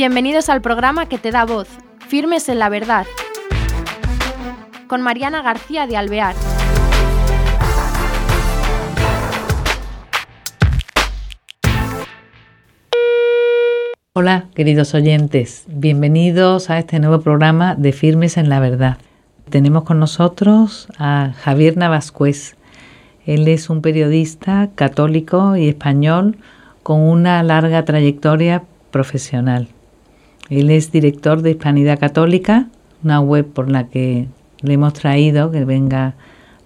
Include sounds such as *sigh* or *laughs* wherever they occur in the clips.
Bienvenidos al programa que te da voz, Firmes en la Verdad, con Mariana García de Alvear. Hola, queridos oyentes, bienvenidos a este nuevo programa de Firmes en la Verdad. Tenemos con nosotros a Javier Navascués. Él es un periodista católico y español con una larga trayectoria profesional. Él es director de Hispanidad Católica, una web por la que le hemos traído que venga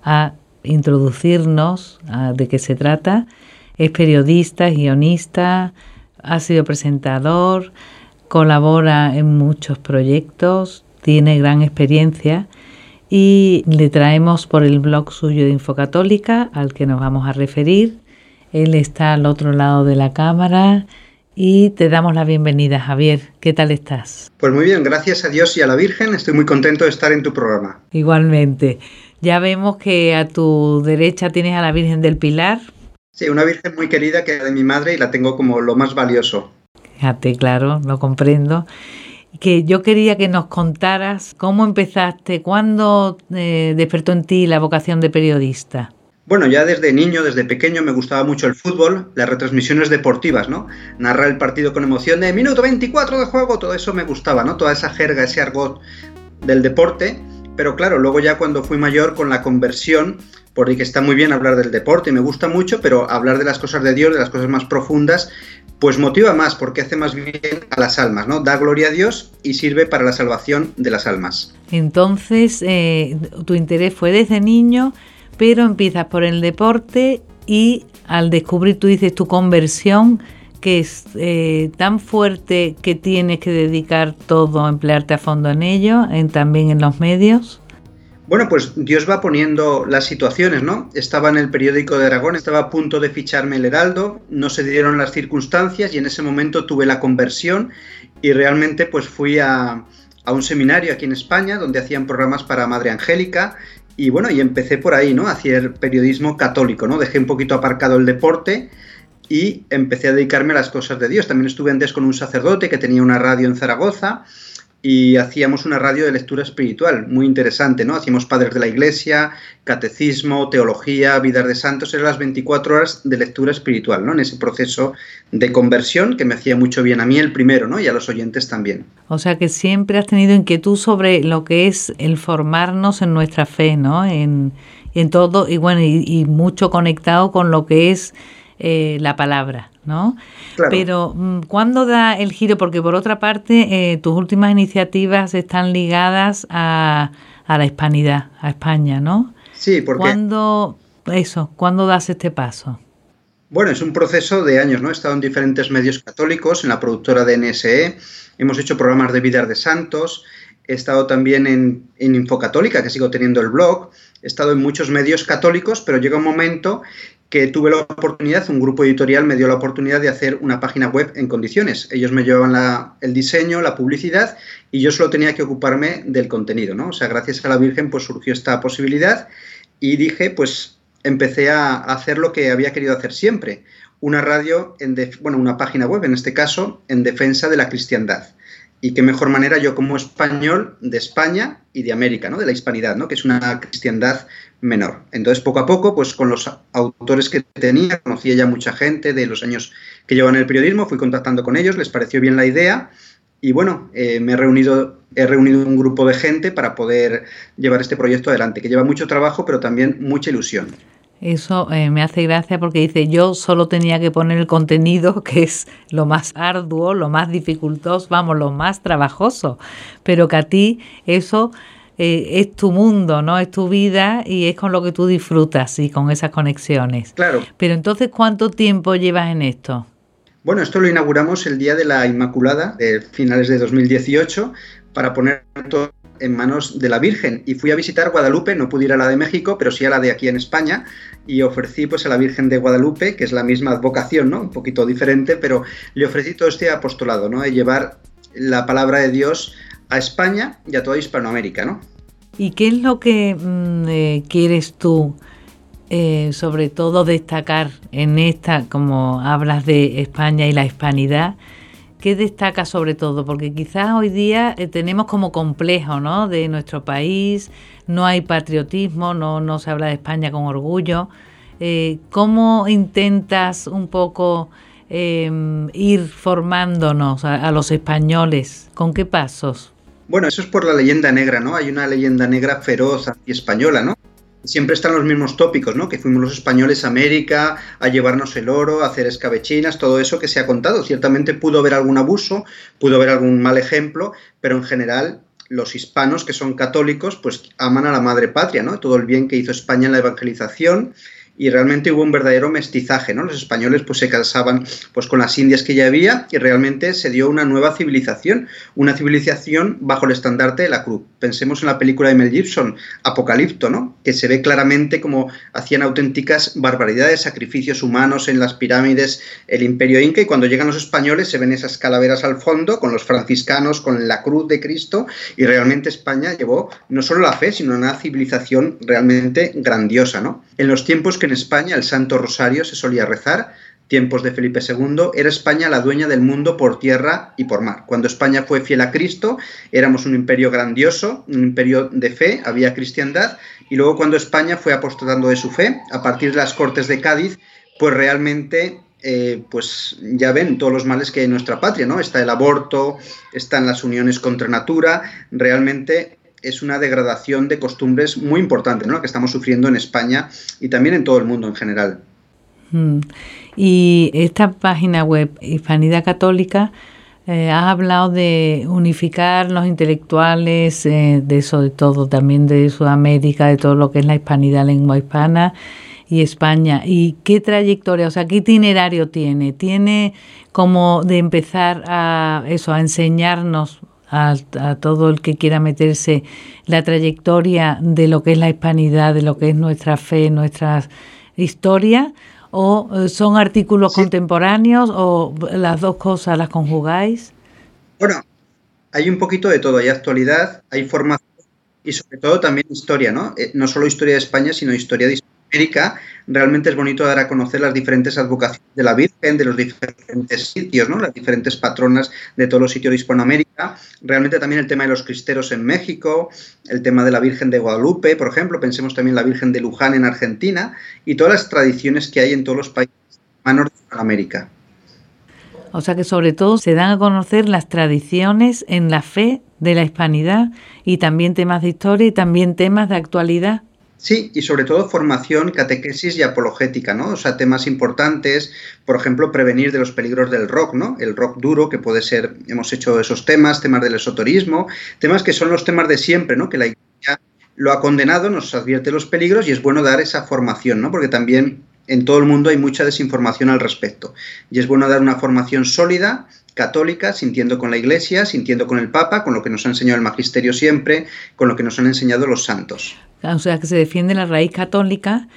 a introducirnos a de qué se trata. Es periodista, guionista, ha sido presentador, colabora en muchos proyectos, tiene gran experiencia y le traemos por el blog suyo de Infocatólica al que nos vamos a referir. Él está al otro lado de la cámara y te damos la bienvenida, Javier. ¿Qué tal estás? Pues muy bien, gracias a Dios y a la Virgen. Estoy muy contento de estar en tu programa. Igualmente. Ya vemos que a tu derecha tienes a la Virgen del Pilar. Sí, una Virgen muy querida que es de mi madre y la tengo como lo más valioso. Fíjate, claro, lo comprendo. Que yo quería que nos contaras cómo empezaste, cuándo eh, despertó en ti la vocación de periodista. Bueno, ya desde niño, desde pequeño, me gustaba mucho el fútbol, las retransmisiones deportivas, ¿no? Narrar el partido con emoción de minuto 24 de juego, todo eso me gustaba, ¿no? Toda esa jerga, ese argot del deporte. Pero claro, luego ya cuando fui mayor con la conversión, porque está muy bien hablar del deporte, me gusta mucho, pero hablar de las cosas de Dios, de las cosas más profundas, pues motiva más porque hace más bien a las almas, ¿no? Da gloria a Dios y sirve para la salvación de las almas. Entonces, eh, tu interés fue desde niño pero empiezas por el deporte y al descubrir, tú dices, tu conversión, que es eh, tan fuerte que tienes que dedicar todo, emplearte a fondo en ello, en, también en los medios. Bueno, pues Dios va poniendo las situaciones, ¿no? Estaba en el periódico de Aragón, estaba a punto de ficharme el Heraldo, no se dieron las circunstancias y en ese momento tuve la conversión y realmente pues fui a, a un seminario aquí en España donde hacían programas para Madre Angélica y bueno, y empecé por ahí, ¿no? A hacer periodismo católico, ¿no? Dejé un poquito aparcado el deporte y empecé a dedicarme a las cosas de Dios. También estuve antes con un sacerdote que tenía una radio en Zaragoza y hacíamos una radio de lectura espiritual, muy interesante, ¿no? Hacíamos padres de la iglesia, catecismo, teología, vidas de santos, eran las 24 horas de lectura espiritual, ¿no? En ese proceso de conversión que me hacía mucho bien a mí el primero, ¿no? Y a los oyentes también. O sea que siempre has tenido inquietud sobre lo que es el formarnos en nuestra fe, ¿no? En, en todo, y bueno, y mucho conectado con lo que es eh, la palabra, ¿no? Pero mm, ¿cuándo da el giro? Porque por otra parte, eh, tus últimas iniciativas están ligadas a, la hispanidad, a España, ¿no? Sí, porque... ¿Cuándo, eso, ¿cuándo das este paso? Bueno, es un proceso de años, ¿no? He estado en diferentes medios católicos, en la productora de NSE, hemos hecho programas de vidas de santos, he estado también en, Infocatólica, que sigo teniendo el blog, he estado en muchos medios católicos, pero llega un momento que tuve la oportunidad, un grupo editorial me dio la oportunidad de hacer una página web en condiciones. Ellos me llevaban el diseño, la publicidad y yo solo tenía que ocuparme del contenido, ¿no? O sea, gracias a la Virgen pues surgió esta posibilidad y dije, pues empecé a hacer lo que había querido hacer siempre, una radio, en bueno, una página web en este caso, en defensa de la cristiandad y qué mejor manera yo como español de España y de América, ¿no? De la hispanidad, ¿no? Que es una cristiandad menor. Entonces, poco a poco, pues con los autores que tenía, conocía ya mucha gente de los años que llevan el periodismo, fui contactando con ellos, les pareció bien la idea y bueno, eh, me he reunido, he reunido un grupo de gente para poder llevar este proyecto adelante, que lleva mucho trabajo, pero también mucha ilusión. Eso eh, me hace gracia porque dice, yo solo tenía que poner el contenido, *laughs* que es lo más arduo, lo más dificultoso, vamos, lo más trabajoso, pero que a ti eso eh, es tu mundo, ¿no? Es tu vida y es con lo que tú disfrutas y con esas conexiones. Claro. Pero entonces, ¿cuánto tiempo llevas en esto? Bueno, esto lo inauguramos el día de la Inmaculada, de finales de 2018, para poner todo en manos de la Virgen y fui a visitar Guadalupe, no pude ir a la de México, pero sí a la de aquí en España y ofrecí pues a la Virgen de Guadalupe, que es la misma advocación, ¿no? Un poquito diferente, pero le ofrecí todo este apostolado, ¿no? De llevar la palabra de Dios a España y a toda Hispanoamérica, ¿no? ¿Y qué es lo que mm, eh, quieres tú, eh, sobre todo, destacar en esta, como hablas de España y la hispanidad? ¿Qué destaca sobre todo? Porque quizás hoy día eh, tenemos como complejo, ¿no? De nuestro país, no hay patriotismo, no, se habla de España con orgullo. Eh, ¿Cómo intentas un poco em, ir formándonos a los españoles? ¿Con qué pasos? Bueno, eso es por la leyenda negra, ¿no? Hay una leyenda negra feroz y española, ¿no? Siempre están los mismos tópicos, ¿no? Que fuimos los españoles a América a llevarnos el oro, a hacer escabechinas, todo eso que se ha contado. Ciertamente pudo haber algún abuso, pudo haber algún mal ejemplo, pero en general los hispanos que son católicos pues aman a la madre patria, ¿no? Todo el bien que hizo España en la evangelización y realmente hubo un verdadero mestizaje, ¿no? Los españoles pues se casaban pues con las indias que ya había y realmente se dio una nueva civilización, una civilización bajo el estandarte de la cruz. Pensemos en la película de Mel Gibson, Apocalipto, ¿no? Que se ve claramente como hacían auténticas barbaridades, sacrificios humanos en las pirámides, el imperio inca y cuando llegan los españoles se ven esas calaveras al fondo con los franciscanos, con la cruz de Cristo y realmente España llevó no solo la fe, sino una civilización realmente grandiosa, ¿no? En los tiempos que en España el Santo Rosario se solía rezar, tiempos de Felipe II, era España la dueña del mundo por tierra y por mar. Cuando España fue fiel a Cristo, éramos un imperio grandioso, un imperio de fe, había cristiandad, y luego cuando España fue apostolando de su fe, a partir de las Cortes de Cádiz, pues realmente eh, pues ya ven todos los males que hay en nuestra patria, ¿no? Está el aborto, están las uniones contra natura, realmente es una degradación de costumbres muy importante, ¿no? que estamos sufriendo en España y también en todo el mundo en general. Mm. Y esta página web, Hispanidad Católica, eh, has hablado de unificar los intelectuales, eh, de eso de todo, también de Sudamérica, de todo lo que es la hispanidad, lengua hispana y España. ¿Y qué trayectoria, o sea, qué itinerario tiene? ¿Tiene como de empezar a eso, a enseñarnos a, todo el que quiera meterse la trayectoria de lo que es la hispanidad, de lo que es nuestra fe, nuestra historia, o eh, son artículos contemporáneos o las dos cosas las conjugáis? Bueno, hay un poquito de todo, hay actualidad, hay formación y sobre todo también historia, ¿no? Eh, no solo historia de España, sino historia de Realmente es bonito dar a conocer las diferentes advocaciones de la Virgen, de los diferentes sitios, ¿no? las diferentes patronas de todos los sitios de Hispanoamérica. Realmente también el tema de los cristeros en México, el tema de la Virgen de Guadalupe, por ejemplo, pensemos también la Virgen de Luján en Argentina y todas las tradiciones que hay en todos los países de Hispanoamérica. O sea que sobre todo se dan a conocer las tradiciones en la fe de la hispanidad y también temas de historia y también temas de actualidad. Sí, y sobre todo formación, catequesis y apologética, ¿no? O sea, temas importantes, por ejemplo, prevenir de los peligros del rock, ¿no? El rock duro, que puede ser, hemos hecho esos temas, temas del esoterismo, temas que son los temas de siempre, ¿no? Que la Iglesia lo ha condenado, nos advierte los peligros y es bueno dar esa formación, ¿no? Porque también en todo el mundo hay mucha desinformación al respecto. Y es bueno dar una formación sólida, católica, sintiendo con la Iglesia, sintiendo con el Papa, con lo que nos ha enseñado el Magisterio siempre, con lo que nos han enseñado los santos o sea, que se defiende la raíz católica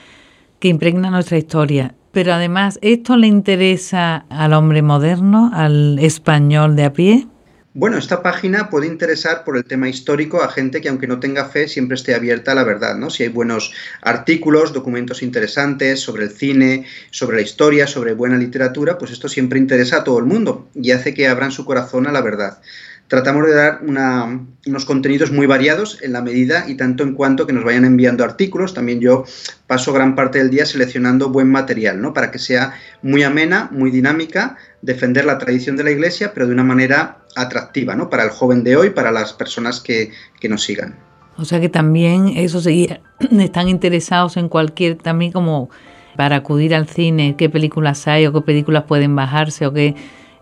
que impregna nuestra historia. Pero además, ¿esto le interesa al hombre moderno, al español de a pie? Bueno, esta página puede interesar por el tema histórico a gente que aunque no tenga fe siempre esté abierta a la verdad, ¿no? Si hay buenos artículos, documentos interesantes sobre el cine, sobre la historia, sobre buena literatura, pues esto siempre interesa a todo el mundo y hace que abran su corazón a la verdad tratamos de dar unos contenidos muy variados en la medida y tanto en cuanto que nos vayan enviando artículos. También yo paso gran parte del día seleccionando buen material, ¿no? Para que sea muy amena, muy dinámica, defender la tradición de la iglesia, pero de una manera atractiva, ¿no? Para el joven de hoy, para las personas que, que nos sigan. O sea que también eso seguía, *clears throat* están interesados en cualquier, también como para acudir al cine, qué películas hay o qué películas pueden bajarse o qué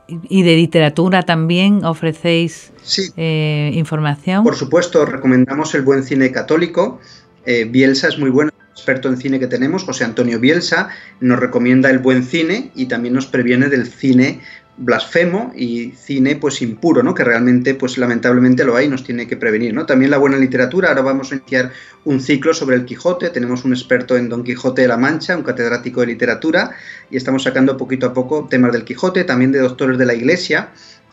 y de literatura también ofrecéis eh, información. Por supuesto, recomendamos el buen cine católico. Eh, Bielsa es muy bueno, experto en cine que tenemos, José Antonio Bielsa, nos recomienda el buen cine y también nos previene del cine blasfemo y cine pues impuro, ¿no? Que realmente pues lamentablemente lo hay y nos tiene que prevenir, ¿no? También la buena literatura, ahora vamos a iniciar un ciclo sobre el Quijote, tenemos un experto en Don Quijote de la Mancha, un catedrático de literatura y estamos sacando poquito a poco temas del Quijote, también de doctores de la Iglesia.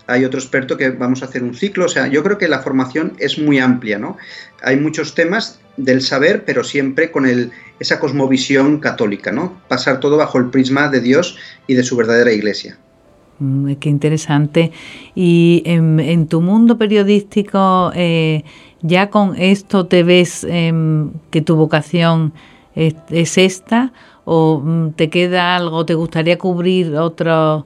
Hay otro experto que vamos a hacer un ciclo, o sea, yo creo que la formación es muy amplia, ¿no? Hay muchos temas del saber, pero siempre con el, esa cosmovisión católica, ¿no? Pasar todo bajo el prisma de Dios y de su verdadera iglesia. Mm, qué interesante. Y en, tu mundo periodístico, eh, ¿ya con esto te ves em, que tu vocación es, esta? ¿O mm, te queda algo, te gustaría cubrir otros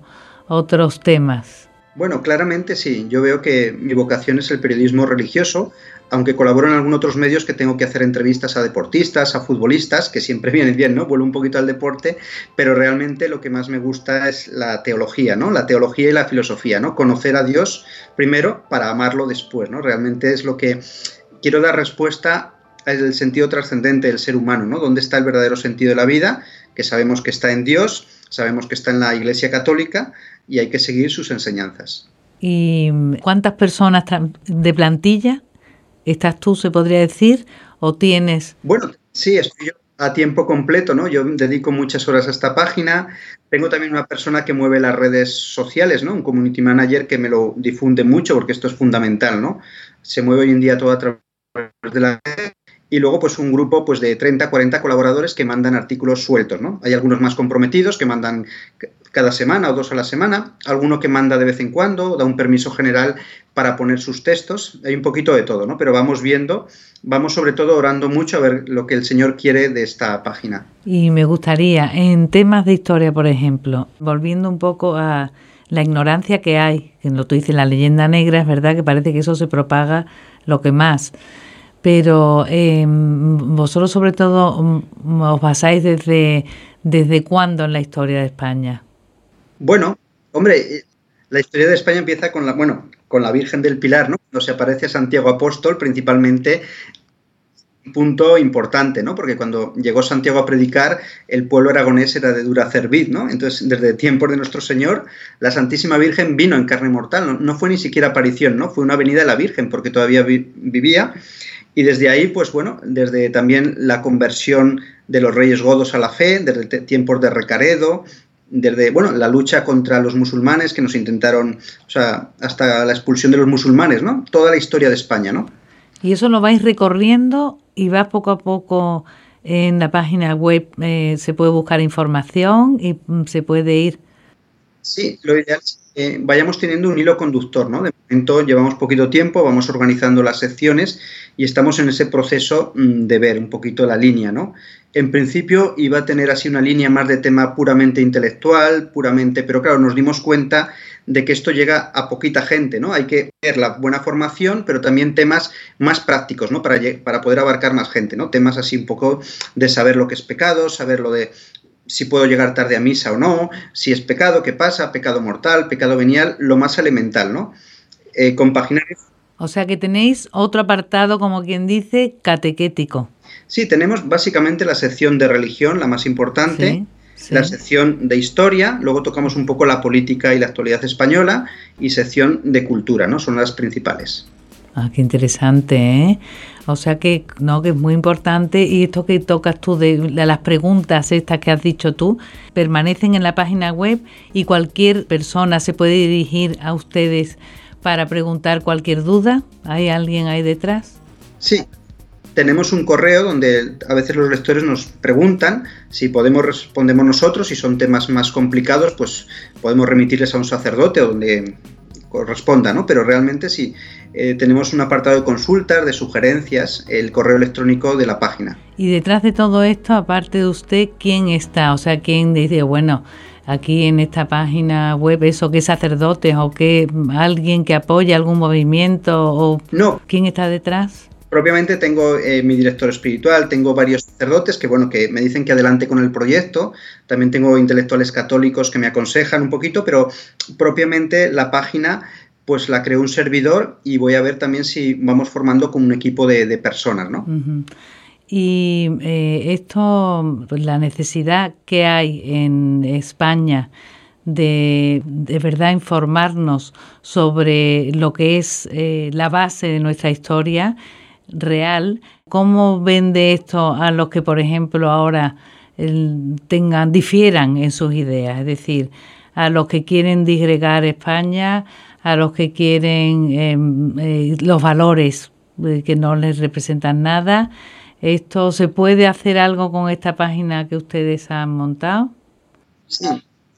otros temas? Bueno, claramente sí. Yo veo que mi vocación es el periodismo religioso, aunque colaboro en algunos otros medios que tengo que hacer entrevistas a deportistas, a futbolistas, que siempre *laughs* vienen bien, ¿no? Vuelvo un poquito al deporte, pero realmente lo que más me gusta es la teología, ¿no? La teología y la filosofía, ¿no? Conocer a Dios primero para amarlo después, ¿no? Realmente es lo que quiero dar respuesta al sentido trascendente del ser humano, ¿no? ¿Dónde está el verdadero sentido de la vida? Que sabemos que está en Dios, sabemos que está en la Iglesia Católica y hay que seguir sus enseñanzas. ¿Y cuántas personas de plantilla ¿Estás tú, se podría decir, o tienes? Bueno, sí, estoy yo a tiempo completo, ¿no? Yo dedico muchas horas a esta página. Tengo también una persona que mueve las redes sociales, ¿no? Un community manager que me lo difunde mucho porque esto es fundamental, ¿no? Se mueve hoy en día todo a través de la red y luego pues un grupo pues de 30, 40 colaboradores que mandan artículos sueltos, ¿no? Hay algunos más comprometidos que mandan cada semana o dos a la semana, alguno que manda de vez en cuando, da un permiso general para poner sus textos, hay un poquito de todo, ¿no? Pero vamos viendo, vamos sobre todo orando mucho a ver lo que el Señor quiere de esta página. Y me gustaría, en temas de historia, por ejemplo, volviendo un poco a la ignorancia que hay, en lo tú dices, la leyenda negra, es verdad que parece que eso se propaga lo que más pero em, vosotros sobre todo mm, os basáis desde, desde cuándo en la historia de España. Bueno, hombre, eh, la historia de España empieza con la, bueno, con la Virgen del Pilar, ¿no? Cuando se aparece a Santiago Apóstol, principalmente un punto importante, ¿no? Porque cuando llegó Santiago a predicar, el pueblo aragonés era de dura cerviz, ¿no? Entonces, desde tiempos de nuestro Señor, la Santísima Virgen vino en carne mortal, no fue ni siquiera aparición, ¿no? Fue una venida de la Virgen, porque todavía vivía y desde ahí, pues bueno, desde también la conversión de los reyes godos a la fe, desde tiempos de Recaredo, desde bueno, la lucha contra los musulmanes que nos intentaron, o sea, hasta la expulsión de los musulmanes, ¿no? Toda la historia de España, ¿no? Y eso lo vais recorriendo y va poco a poco en la página web, eh, se puede buscar información y mm, se puede ir. Sí, lo ideal es que vayamos teniendo un hilo conductor, ¿no? De momento llevamos poquito tiempo, vamos organizando las secciones y estamos en ese proceso mm, de ver un poquito la línea, ¿no? En principio iba a tener así una línea más de tema puramente intelectual, puramente, pero claro, nos dimos cuenta de que esto llega a poquita gente, ¿no? Hay que ver la buena formación, pero también temas más prácticos, ¿no? Para, para poder abarcar más gente, ¿no? Temas así un poco de saber lo que es pecado, saber lo de si puedo llegar tarde a misa o no, si es pecado, qué pasa, pecado mortal, pecado venial, lo más elemental, ¿no? Eh, compaginar o sea que tenéis otro apartado, como quien dice, catequético. Sí, tenemos básicamente la sección de religión, la más importante, la sección de historia, luego tocamos un poco la política y la actualidad española y sección de cultura, ¿no? Son las principales. Ah, qué interesante, ¿eh? O sea que, no, que es muy importante y esto que tocas tú de, las preguntas estas que has dicho tú, permanecen en la página web y cualquier persona se puede dirigir a ustedes para preguntar cualquier duda? ¿Hay alguien ahí detrás? Sí, tenemos un correo donde a veces los lectores nos preguntan si podemos respondemos nosotros, si son temas más complicados, pues podemos remitirles a un sacerdote o donde corresponda, ¿no? Pero realmente sí, eh, tenemos un apartado de consultas, de sugerencias, el correo electrónico de la página. Y detrás de todo esto, aparte de usted, ¿quién está? O sea, ¿quién dice, bueno, aquí en esta página web eso que sacerdotes o que alguien que apoya algún movimiento o no. quién está detrás? Propiamente tengo eh, mi director espiritual, tengo varios sacerdotes que bueno que me dicen que adelante con el proyecto, también tengo intelectuales católicos que me aconsejan un poquito, pero propiamente la página pues la creó un servidor y voy a ver también si vamos formando con un equipo de, personas, ¿no? Y eh, esto, pues, la necesidad que hay en España de, de verdad informarnos sobre lo que es eh, la base de nuestra historia real, ¿cómo vende esto a los que, por ejemplo, ahora tengan, difieran en sus ideas? Es decir, a los que quieren disgregar España, a los que quieren em, eh, los valores que no les representan nada, ¿Esto se puede hacer algo con esta página que ustedes han montado? Sí,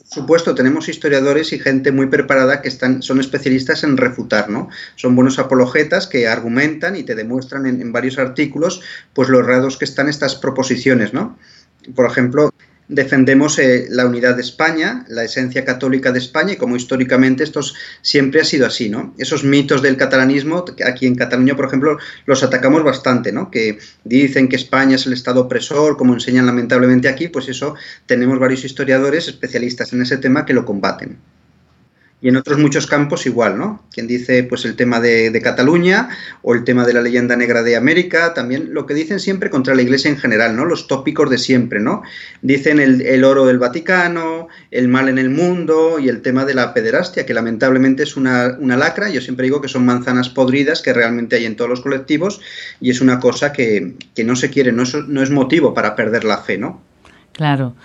supuesto, tenemos historiadores y gente muy preparada que están, son especialistas en refutar, ¿no? Son buenos apologetas que argumentan y te demuestran en, en varios artículos, pues los errados que están estas proposiciones, ¿no? Por ejemplo, defendemos eh, la unidad de España, la esencia católica de España y como históricamente esto siempre ha sido así, ¿no? Esos mitos del catalanismo, aquí en Cataluña, por ejemplo, los atacamos bastante, ¿no? Que dicen que España es el Estado opresor, como enseñan lamentablemente aquí, pues eso tenemos varios historiadores especialistas en ese tema que lo combaten y en otros muchos campos igual, ¿no? Quien dice pues el tema de, Cataluña o el tema de la leyenda negra de América, también lo que dicen siempre contra la Iglesia en general, ¿no? Los tópicos de siempre, ¿no? Dicen el, oro del Vaticano, el mal en el mundo y el tema de la pederastia, que lamentablemente es una, una lacra, yo siempre digo que son manzanas podridas que realmente hay en todos los colectivos y es una cosa que, que no se quiere, no es, no es motivo para perder la fe, ¿no? Claro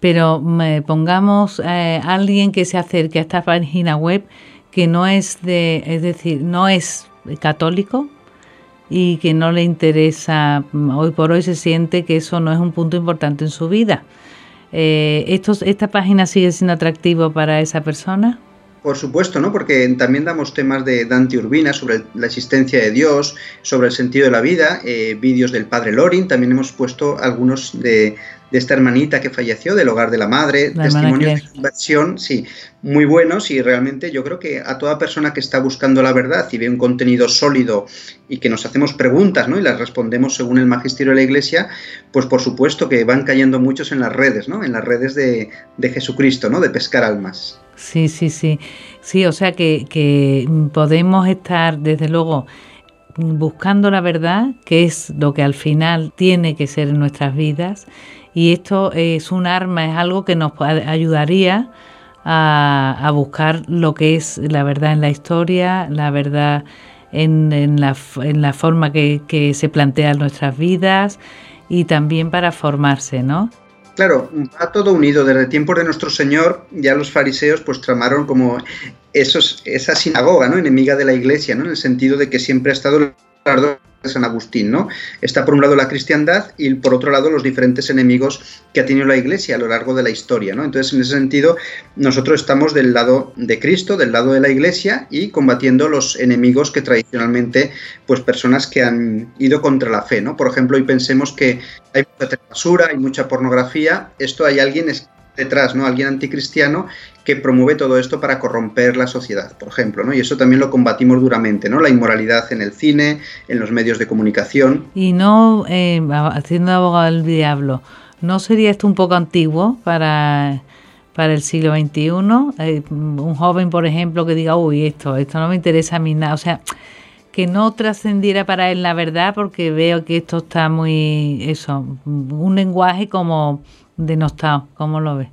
pero pongamos eh, alguien que se acerque a esta página web que no es de, es decir, no es católico y que no le interesa, mm, hoy por hoy se siente que eso no es un punto importante en su vida. Eh, ¿Esta página sigue siendo atractivo para esa persona? Por supuesto, ¿no? Porque también damos temas de Dante Urbina sobre la existencia de Dios, sobre el sentido de la vida, eh, vídeos del padre Lorin, también hemos puesto algunos de, de esta hermanita que falleció del hogar de la madre, testimonios de conversión, sí, muy buenos y realmente yo creo que a toda persona que está buscando la verdad y ve un contenido sólido y que nos hacemos preguntas ¿no? y las respondemos según el magisterio de la Iglesia, pues por supuesto que van cayendo muchos en las redes, ¿no? en las redes de, de Jesucristo, ¿no? de pescar almas. Sí, sí, sí. Sí, o sea que, que podemos estar desde luego buscando la verdad, que es lo que al final tiene que ser en nuestras vidas, y esto es un arma, es algo que nos ayudaría a, buscar lo que es la verdad en la historia, la verdad en, la, en la, forma que, que se plantean nuestras vidas y también para formarse, ¿no? Claro, va todo unido. Desde tiempos de nuestro Señor, ya los fariseos pues tramaron como esos, esa sinagoga, ¿no? Enemiga de la iglesia, ¿no? En el sentido de que siempre ha estado de San Agustín, ¿no? Está por un lado la cristiandad y por otro lado los diferentes enemigos que ha tenido la Iglesia a lo largo de la historia, ¿no? Entonces, en ese sentido, nosotros estamos del lado de Cristo, del lado de la Iglesia y combatiendo los enemigos que tradicionalmente, pues personas que han ido contra la fe, ¿no? Por ejemplo, hoy pensemos que hay mucha basura, hay mucha pornografía, esto hay alguien detrás, ¿no? Alguien anticristiano que promueve todo esto para corromper la sociedad, por ejemplo, ¿no? Y eso también lo combatimos duramente, ¿no? La inmoralidad en el cine, en los medios de comunicación. Y no, eh, haciendo abogado del diablo, ¿no sería esto un poco antiguo para, para el siglo XXI? Eh, un joven, por ejemplo, que diga, uy, esto, esto no me interesa a mí nada, o sea que no trascendiera para él la verdad porque veo que esto está muy eso un lenguaje como denostado ¿cómo lo ves?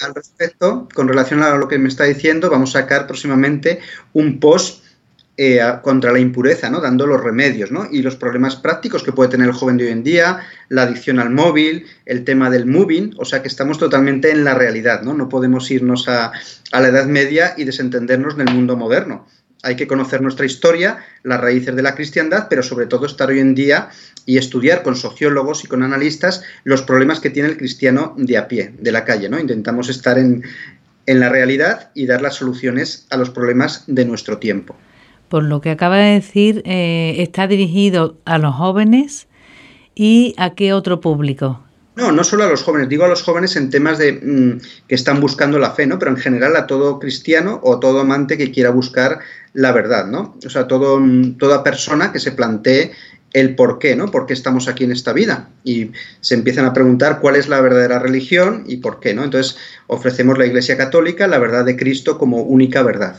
al respecto, con relación a lo que me está diciendo, vamos a sacar próximamente un post eh, contra la impureza, ¿no? dando los remedios ¿no? y los problemas prácticos que puede tener el joven de hoy en día, la adicción al móvil, el tema del moving, o sea que estamos totalmente en la realidad, no, no podemos irnos a, a la Edad Media y desentendernos del mundo moderno hay que conocer nuestra historia, las raíces de la cristiandad, pero sobre todo estar hoy en día y estudiar con sociólogos y con analistas los problemas que tiene el cristiano de a pie, de la calle. ¿no? Intentamos estar en, la realidad y dar las soluciones a los problemas de nuestro tiempo. Por lo que acaba de decir, eh, está dirigido a los jóvenes y a qué otro público. No, no solo a los jóvenes, digo a los jóvenes en temas de mm, que están buscando la fe, ¿no? Pero en general a todo cristiano o todo amante que quiera buscar la verdad, ¿no? O sea, todo, mm, toda persona que se plantee el por qué, ¿no? ¿Por qué estamos aquí en esta vida? Y se empiezan a preguntar cuál es la verdadera religión y por qué, ¿no? Entonces ofrecemos la Iglesia Católica, la verdad de Cristo como única verdad.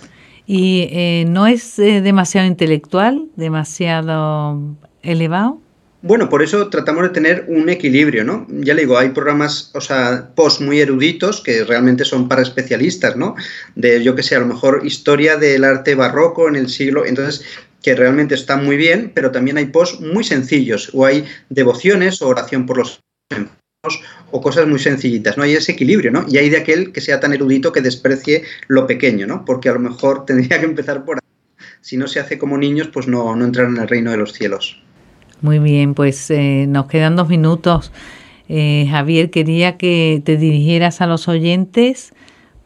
¿Y eh, no es eh, demasiado intelectual, demasiado elevado? Bueno, por eso tratamos de tener un equilibrio, ¿no? Ya le digo, hay programas, o sea, post muy eruditos que realmente son para especialistas, ¿no? De, yo que sé, a lo mejor historia del arte barroco en el siglo. Entonces, que realmente están muy bien, pero también hay posts muy sencillos, o hay devociones o oración por los enfermos, o cosas muy sencillitas, ¿no? Hay ese equilibrio, ¿no? Y hay de aquel que sea tan erudito que desprecie lo pequeño, ¿no? Porque a lo mejor *laughs* tendría que empezar por ahí. Si no se hace como niños, pues no, no entran en el reino de los cielos. Muy bien, pues eh, nos quedan dos minutos. Eh, Javier, quería que te dirigieras a los oyentes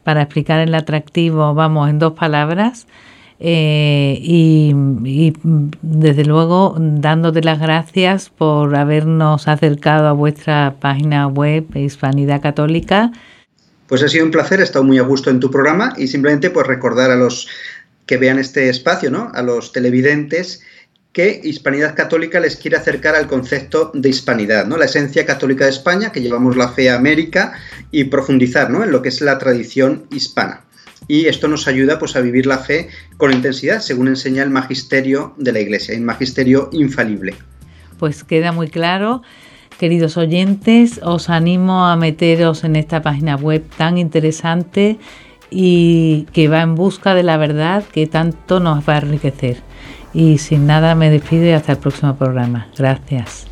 para explicar el atractivo, vamos, en dos palabras. Eh, y, desde luego dándote las gracias por habernos acercado a vuestra página web Hispanidad Católica. Pues ha sido un placer, he estado muy a gusto en tu programa y simplemente pues recordar a los que vean este espacio, ¿no? A los televidentes que Hispanidad Católica les quiere acercar al concepto de hispanidad, ¿no? La esencia católica de España, que llevamos la fe a América, y profundizar ¿no? en lo que es la tradición hispana. Y esto nos ayuda pues, a vivir la fe con intensidad, según enseña el magisterio de la Iglesia, el magisterio infalible. Pues queda muy claro. Queridos oyentes, os animo a meteros en esta página web tan interesante y que va en busca de la verdad que tanto nos va a enriquecer. Y sin nada me despido y hasta el próximo programa. Gracias.